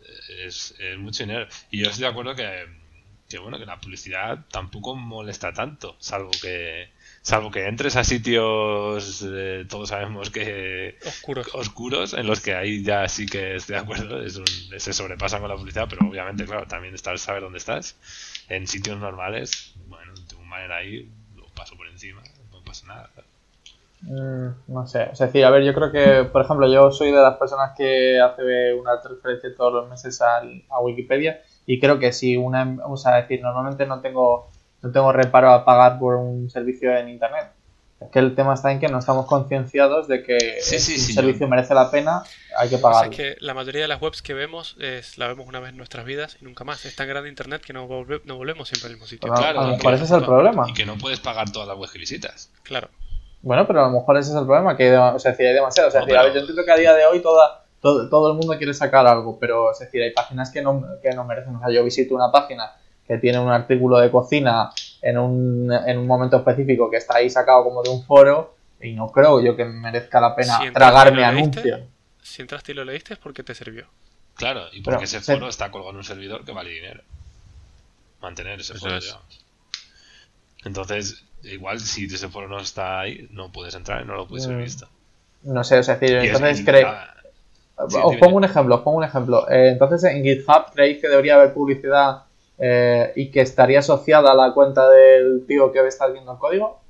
Eh, Es, es mucho dinero. Y yo estoy de acuerdo que, que bueno, que la publicidad tampoco molesta tanto, salvo que salvo que entres a sitios eh, todos sabemos que Oscuros. oscuros en los que ahí ya sí que estoy de acuerdo es un- se sobrepasan con la publicidad pero obviamente claro también está el saber dónde estás en sitios normales bueno de una manera ahí lo paso por encima no pasa nada Mm, no sé, es decir, a ver, yo creo que, por ejemplo, yo soy de las personas que hace una transferencia todos los meses al- a Wikipedia y creo que si una, em- o sea, es decir, normalmente no tengo, no tengo reparo a pagar por un servicio en internet. Es que el tema está en que no estamos concienciados de que Sí, sí, si sí, un yo- servicio merece la pena, hay que Lo que pasa pagarlo. es que la mayoría de las webs que vemos es, la vemos una vez en nuestras vidas y nunca más. Es tan grande internet que no, volve- no volvemos siempre al mismo sitio. Pero a- claro, a lo no, mejor ese es el problema. y que no puedes pagar todas las webs que visitas Claro. Bueno, pero a lo mejor ese es el problema, que o sea, es decir, hay demasiado. O sea, No, decir, a ver, pero- yo entiendo que a día de hoy toda, todo, todo el mundo quiere sacar algo, pero es decir, hay páginas que no, que no merecen. O sea, yo visito una página que tiene un artículo de cocina en un, en un momento específico que está ahí sacado como de un foro y no creo yo que merezca la pena Si tragarme anuncios. Si entraste y lo leíste es porque te sirvió. claro y Pero, porque ese se- foro está colgado en un servidor que vale dinero mantener ese Eso foro es. entonces igual si ese foro no está ahí no puedes entrar y no lo puedes ver Mm. visto No sé, es decir, Y es- entonces y creo... la- Sí, os pongo un ejemplo, os pongo un ejemplo. Eh, entonces, en GitHub, ¿creéis que debería haber publicidad eh, y que estaría asociada a la cuenta del tío que está viendo el código?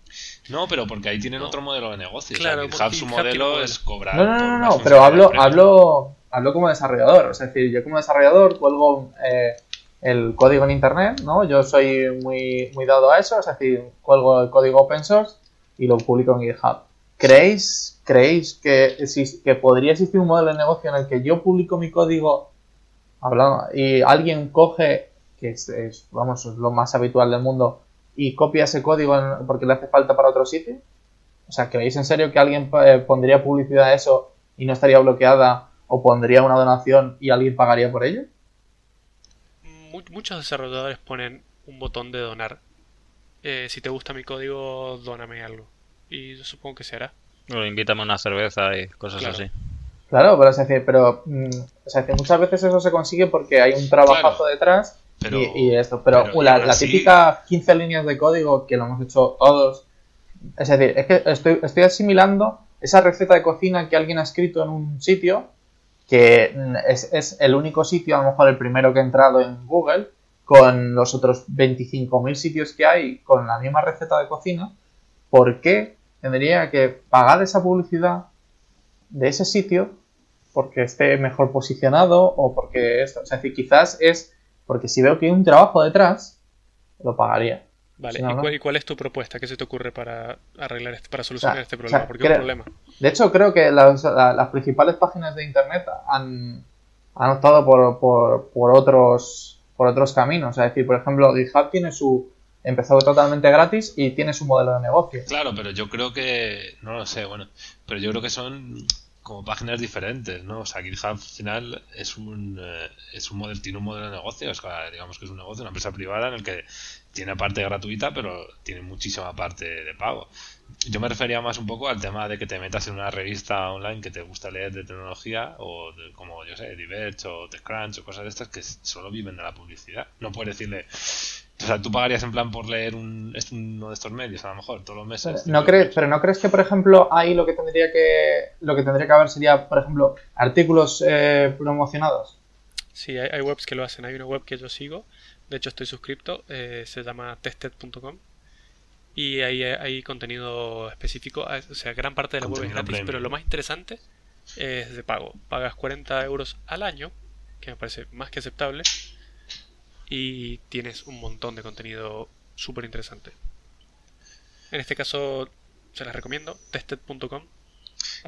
No, pero porque ahí tienen No. otro modelo de negocio. Claro, o sea, GitHub su modelo es cobrar. No, no, no, no, no, pero hablo, hablo, hablo como desarrollador. Es decir, yo como desarrollador cuelgo eh, el código en internet, ¿no? Yo soy muy, muy dado a eso, es decir, cuelgo el código open source y lo publico en GitHub. ¿Creéis, creéis que, que podría existir un modelo de negocio en el que yo publico mi código hablando, y alguien coge, que es, es, vamos, es lo más habitual del mundo, y copia ese código en- porque le hace falta para otro sitio? O sea, ¿creéis en serio que alguien eh, pondría publicidad a eso y no estaría bloqueada o pondría una donación y alguien pagaría por ello? Mu- muchos desarrolladores ponen un botón de donar eh, si te gusta mi código, dóname algo. Y yo supongo que se hará. Bueno, invítame una cerveza y cosas Claro. así. Claro, pero, es decir, pero mm, muchas veces eso se consigue porque hay un trabajazo Claro. detrás Pero- y, y esto. Pero, la, la típica 15 líneas de código que lo hemos hecho todos. Es decir, es que estoy, estoy asimilando esa receta de cocina que alguien ha escrito en un sitio que es, es el único sitio, a lo mejor el primero que ha entrado en Google, con los otros 25.000 sitios que hay con la misma receta de cocina. ¿Por qué tendría que pagar esa publicidad de ese sitio porque esté mejor posicionado o porque esto. O sea, es decir, quizás es porque si veo que hay un trabajo detrás, lo pagaría. Vale, no, ¿y, cuál, y cuál es tu propuesta? ¿Qué se te ocurre para arreglar este, para solucionar O sea, este o problema? sea, Porque es un problema. De hecho, creo que las, la- las principales páginas de internet han, han optado por, por, por otros por otros caminos. Es decir, por ejemplo, GitHub tiene su. empezó totalmente gratis y tiene su modelo de negocio. Claro, pero yo creo que. No lo sé, bueno. Pero yo creo que son como páginas diferentes, ¿no? O sea, GitHub al final es un, eh, es un modelo, tiene un modelo de negocio, o sea, digamos que es un negocio, una empresa privada en el que tiene parte gratuita, pero tiene muchísima parte de pago. Yo me refería más un poco al tema de que te metas en una revista online que te gusta leer de tecnología, o de- como, yo sé, Diverge o TechCrunch o cosas de estas que solo viven de la publicidad. No puedes decirle. O sea, tú pagarías en plan por leer un, uno de estos medios, a lo mejor, todos los meses. No crees, pero no crees que, por ejemplo, ahí lo que tendría que lo que tendría que haber sería, por ejemplo, artículos eh, promocionados. Sí, hay, hay webs que lo hacen. Hay una web que yo sigo, de hecho estoy suscripto, eh, se llama tested.com y ahí hay, hay contenido específico. ah, O sea, gran parte de la web es gratis, premium. pero lo más interesante es de pago. Pagas 40 euros al año, que me parece más que aceptable, y tienes un montón de contenido súper interesante. En este caso, se las recomiendo, tested.com.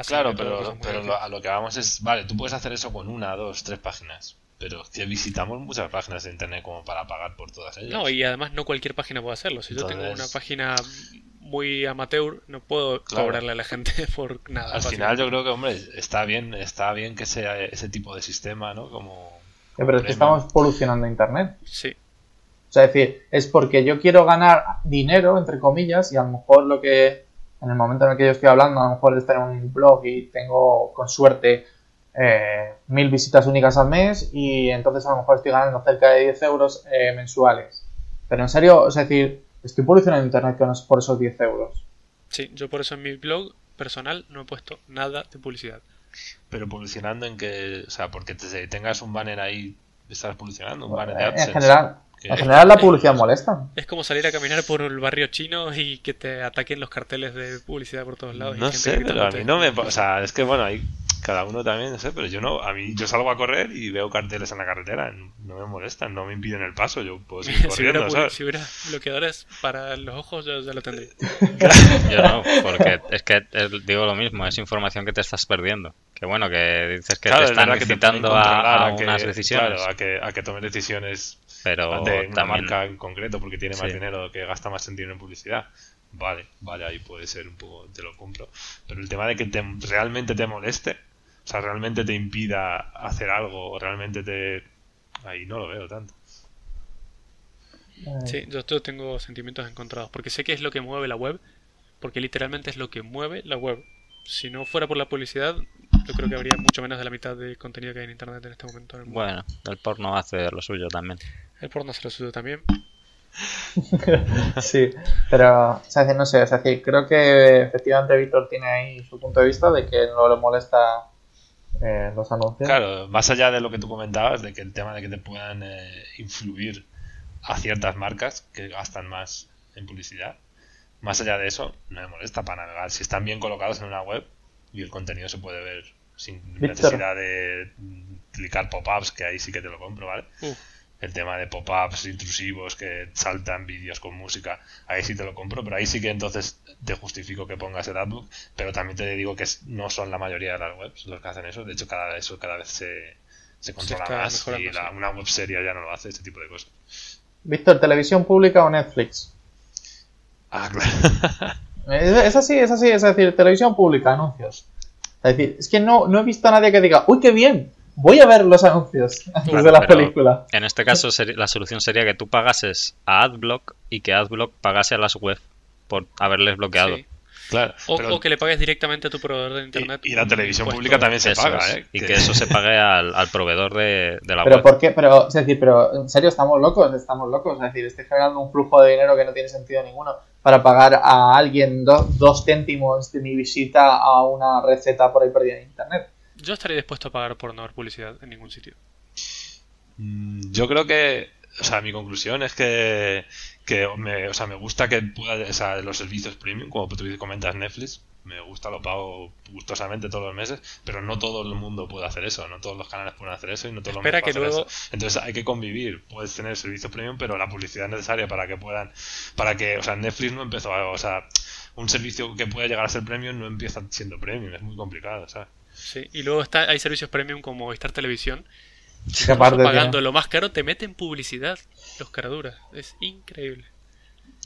Claro, pero, lo- a lo que vamos es, vale, tú puedes hacer eso con una, dos, tres páginas, pero que visitamos muchas páginas de internet como para pagar por todas ellas. No, y además no cualquier página puede hacerlo. Si yo tengo una página muy amateur, no puedo Claro. cobrarle a la gente por nada. Al final yo creo que, hombre, está bien, está bien que sea ese tipo de sistema, ¿no? Como... Pero es que estamos polucionando internet. Sí, O sea, es decir, es porque yo quiero ganar dinero, entre comillas, y a lo mejor lo que, en el momento en el que yo estoy hablando, a lo mejor es tener un blog y tengo, con suerte, eh, mil visitas únicas al mes y entonces a lo mejor estoy ganando cerca de 10 euros eh, mensuales. Pero en serio, o sea, es decir, estoy polucionando internet con por esos 10 euros. sí. Yo por eso en mi blog personal no he puesto nada de publicidad. Pero publicionando en que, o sea, porque te- tengas un banner ahí, estás publicionando, un banner de Eh, AdSense. En general, que- en general la publicidad molesta. Es como salir a caminar por el barrio chino y que te ataquen los carteles de publicidad por todos lados. y No gente sé, pero a mí no me... O sea, es que bueno, hay cada uno también, no sé, pero yo no... A mí yo salgo a correr y veo carteles en la carretera, no me molestan, no me impiden el paso, yo puedo seguir si, hubiera, corriendo, ¿sabes? si hubiera bloqueadores para los ojos, yo ya lo tendría. Yo no, porque es que es- digo lo mismo, es información que te estás perdiendo. Que bueno, que dices que Claro, te es están incitando a, a que- unas decisiones, Claro, a que, a que tomes decisiones pero de una también marca en concreto porque tiene más Sí. dinero, que gasta más en dinero en publicidad. Vale, vale, ahí puede ser un poco, te lo compro. Pero el tema de que te, realmente te moleste, o sea, realmente te impida hacer algo, o realmente te... Ahí no lo veo tanto. Sí, yo, yo tengo sentimientos encontrados, porque sé que es lo que mueve la web, porque literalmente es lo que mueve la web. Si no fuera por la publicidad, yo creo que habría mucho menos de la mitad de contenido que hay en internet en este momento. en el mundo. bueno, el porno hace lo suyo también. El porno se lo suyo también. Sí, pero, o sea, no sé, o sea, creo que efectivamente Víctor tiene ahí su punto de vista de que no le molesta eh, los anuncios. Claro, más allá de lo que tú comentabas, de que el tema de que te puedan eh, influir a ciertas marcas que gastan más en publicidad, más allá de eso, no me molesta para navegar. Si están bien colocados en una web y el contenido se puede ver sin Víctor. necesidad de clicar pop-ups, que ahí sí que te lo compro, ¿vale? El tema de pop-ups intrusivos que saltan vídeos con música, ahí sí te lo compro, pero ahí sí que entonces te justifico que pongas el adblock, pero también te digo que no son la mayoría de las webs los que hacen eso, de hecho cada eso cada vez se, se controla más y la- una web seria ya no lo hace, este tipo de cosas. Víctor, televisión pública o Netflix. Ah, claro. Es, es así, es así, es decir, televisión pública, anuncios. Es decir, es que no, no he visto a nadie que diga, uy, qué bien, voy a ver los anuncios antes Claro, de la película. En este caso la solución sería que tú pagases a AdBlock y que AdBlock pagase a las web por haberles bloqueado. Sí. Claro. O, pero- o que le pagues directamente a tu proveedor de internet. y, y la televisión impuesto. pública también se Eso paga, es. ¿eh? Y que eso se pague al, al proveedor de, de la Pero web. ¿por qué? Pero, es decir, pero en serio estamos locos, estamos locos. Es decir, estoy generando un flujo de dinero que no tiene sentido ninguno para pagar a alguien do- dos céntimos de mi visita a una receta por ahí perdida en internet. Yo estaría dispuesto a pagar por no ver publicidad en ningún sitio. Mm, Yo creo que, o sea, mi conclusión es que, que me, o sea, me gusta que pueda, o sea, los servicios premium, como tú comentas Netflix, me gusta, lo pago gustosamente todos los meses, pero no todo el mundo puede hacer eso, no todos los canales pueden hacer eso y no todos los medios luego- eso. Entonces hay que convivir, puedes tener servicios premium, pero la publicidad es necesaria para que puedan, para que, o sea, Netflix no empezó a, o sea, un servicio que pueda llegar a ser premium no empieza siendo premium, es muy complicado, ¿sabes? Sí. Y luego está, hay servicios premium como Star Televisión. Aparte pagando lo más caro te meten publicidad los caraduras. Es increíble.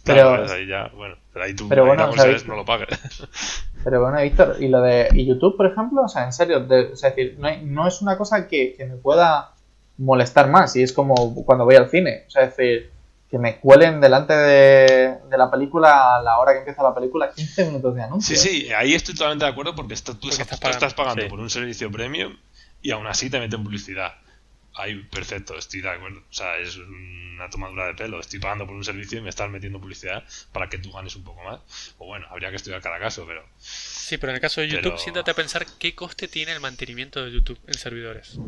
Pero- Claro, ahí ya, bueno, pero ahí tú pero bueno, no lo pagues. Pero bueno, Víctor, y lo de y YouTube, por ejemplo, o sea, en serio, de- o sea, es decir, no, hay- no es una cosa que, que me pueda molestar más, y es como cuando voy al cine, o sea, es decir, que me cuelen delante de, de la película a la hora que empieza la película 15 minutos de anuncio. Sí, sí, ahí estoy totalmente de acuerdo porque estás- tú, Porque estás, estás tú estás pagando, pagando sí. por un servicio premium y aún así te meten publicidad. Ahí, perfecto, estoy de acuerdo. O sea, es una tomadura de pelo. Estoy pagando por un servicio y me están metiendo publicidad para que tú ganes un poco más. O bueno, habría que estudiar cada caso, pero... Sí, pero en el caso de YouTube, Pero- siéntate a pensar qué coste tiene el mantenimiento de YouTube en servidores.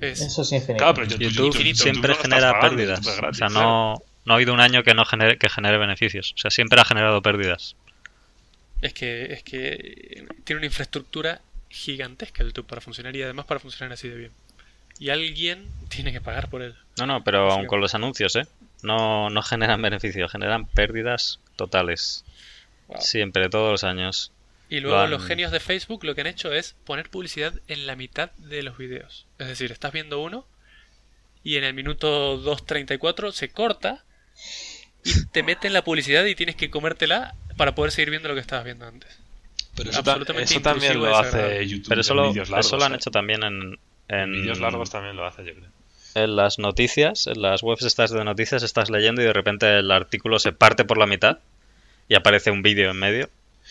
Es, Eso es infinito. Claro, pero yo- YouTube siempre no estás genera pagando, pérdidas. Gratis, o sea, claro. No, ha habido un año que no genere, que genere beneficios. O sea, siempre ha generado pérdidas. es que es que tiene una infraestructura gigantesca YouTube para funcionar y además para funcionar así de bien. Y alguien tiene que pagar por él. No, no, pero aun con los anuncios, ¿eh? No, no generan beneficios, generan pérdidas totales. Wow. Siempre, todos los años. Y luego Lo han- los genios de Facebook lo que han hecho es poner publicidad en la mitad de los vídeos. Es decir, estás viendo uno y en el minuto 2.34 se corta y te meten la publicidad y tienes que comértela para poder seguir viendo lo que estabas viendo antes. Pero eso, ta- Absolutamente eso también lo hace. YouTube Pero eso en lo, vídeos largos. eso lo han ¿eh? hecho también en, en, En vídeos largos también lo hace, yo creo. en las noticias, en las webs estas de noticias, estás leyendo y de repente el artículo se parte por la mitad y aparece un vídeo en medio.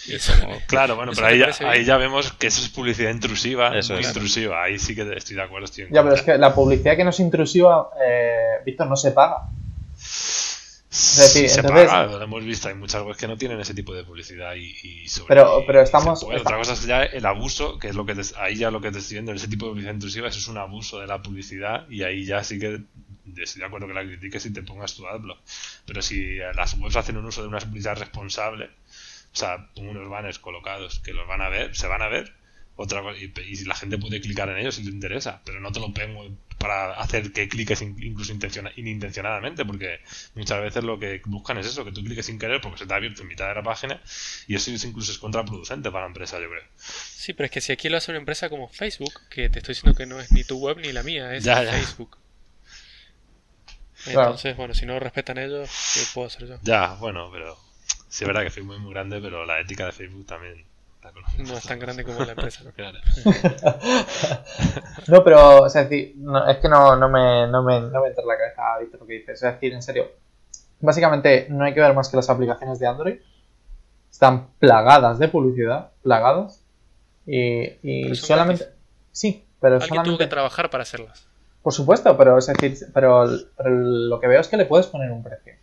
Eso- Claro, bueno, ¿Eso pero ahí ya, ahí ya vemos que eso es publicidad intrusiva, Eso muy es. intrusiva. Ahí sí que estoy de acuerdo. Estoy en Ya, pero es que la publicidad que no es intrusiva, eh, Víctor, no se paga. Decir, se entonces- paga, lo hemos visto, hay muchas webs que no tienen ese tipo de publicidad y, y sobre Pero- pero estamos- puede. Otra cosa es ya el abuso, que es lo que te- ahí ya lo que te estoy viendo, ese tipo de publicidad intrusiva, eso es un abuso de la publicidad y ahí ya sí que estoy de acuerdo que la critiques y te pongas tu adblock. Pero si las webs hacen un uso de una publicidad responsable, o sea, pongo unos banners colocados que los van a ver, se van a ver, otra y, y la gente puede clicar en ellos si te interesa, pero no te lo pongo para hacer que cliques in- incluso intenciona- inintencionadamente, porque muchas veces lo que buscan es eso, que tú cliques sin querer porque se te ha abierto en mitad de la página y eso es incluso es contraproducente para la empresa, yo creo. Sí, pero es que si aquí lo hace una empresa como Facebook, que te estoy diciendo que no es ni tu web ni la mía, es Ya, ya. Facebook. Claro. Entonces, bueno, si no respetan ellos, ¿qué puedo hacer yo? Ya, bueno, pero sí es verdad que Facebook es muy grande, pero la ética de Facebook también No es tan grande como la empresa, ¿no? Claro. No, pero, o sea, es decir, no, es que no, no, me, no, me, no me entra en la cabeza, Víctor, lo que dices. Es decir, en serio, básicamente no hay que ver más que las aplicaciones de Android. Están plagadas de publicidad, plagadas. Y, y solamente... Sí, pero Alguien tuvo solamente... que trabajar para hacerlas. Por supuesto, pero es decir, pero, pero lo que veo es que le puedes poner un precio.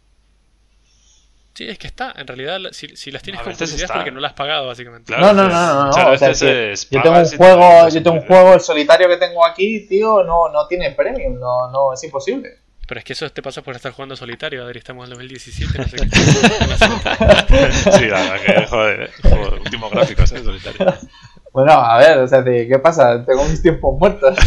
Sí, es que está. En realidad, si, si las tienes veces publicidad es porque no las has pagado, básicamente. Claro, no, no, no, no, o sea, es yo tengo un juego, yo tengo un juego, el solitario que tengo aquí, tío, no, no tiene premium, no, no, es imposible. Pero es que eso te pasa por estar jugando solitario. Adri, estamos en 2017, no sé qué. Sí, la verdad que, joder, juego- últimos gráficos, ¿eh? Solitario. Bueno, a ver, o sea, ¿qué pasa? Tengo mis tiempos muertos.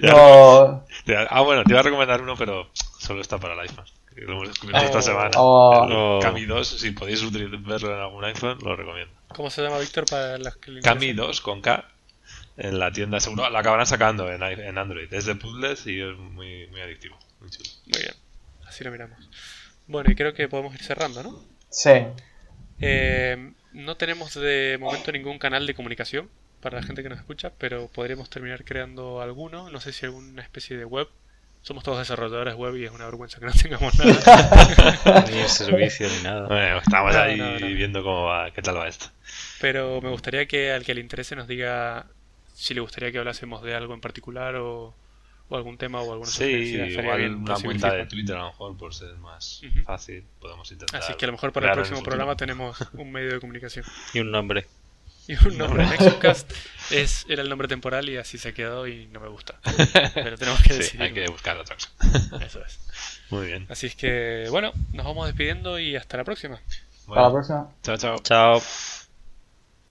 No, Ah, bueno, te iba a recomendar uno, pero solo está para el iPhone. Que Lo hemos descubierto Oh, esta semana. oh. El Oh. Cami 2, si podéis verlo en algún iPhone, lo recomiendo. ¿Cómo se llama Víctor para las que Cami interesa? 2 con K en la tienda, seguro la acabarán sacando en Android. Es de puzzles y es muy, muy adictivo. Muy chulo. Muy bien, así lo miramos. Bueno, y creo que podemos ir cerrando, ¿no? sí. Eh, no tenemos de momento ningún canal de comunicación para la gente que nos escucha, pero podríamos terminar creando alguno, no sé si alguna especie de web. Somos todos desarrolladores web y es una vergüenza que no tengamos nada. Ni servicio ni nada. Bueno, estamos No, ahí no, no. viendo cómo va, qué tal va esto. Pero me gustaría que al que le interese nos diga si le gustaría que hablásemos de algo en particular o, o algún tema o alguna Sí, igual una cuenta de. Twitter a lo mejor por ser más fácil, podemos intentar. Así que a lo mejor para el próximo programa tenemos un medio de comunicación. Y un nombre. Y un nombre, Nexuscast es, era el nombre temporal y así se quedó y no me gusta. Pero tenemos que Sí, decidir. hay que buscar otra cosa. Eso es. Muy bien. Así es que, bueno, nos vamos despidiendo y hasta la próxima. Hasta la próxima. chao, chao. Chao.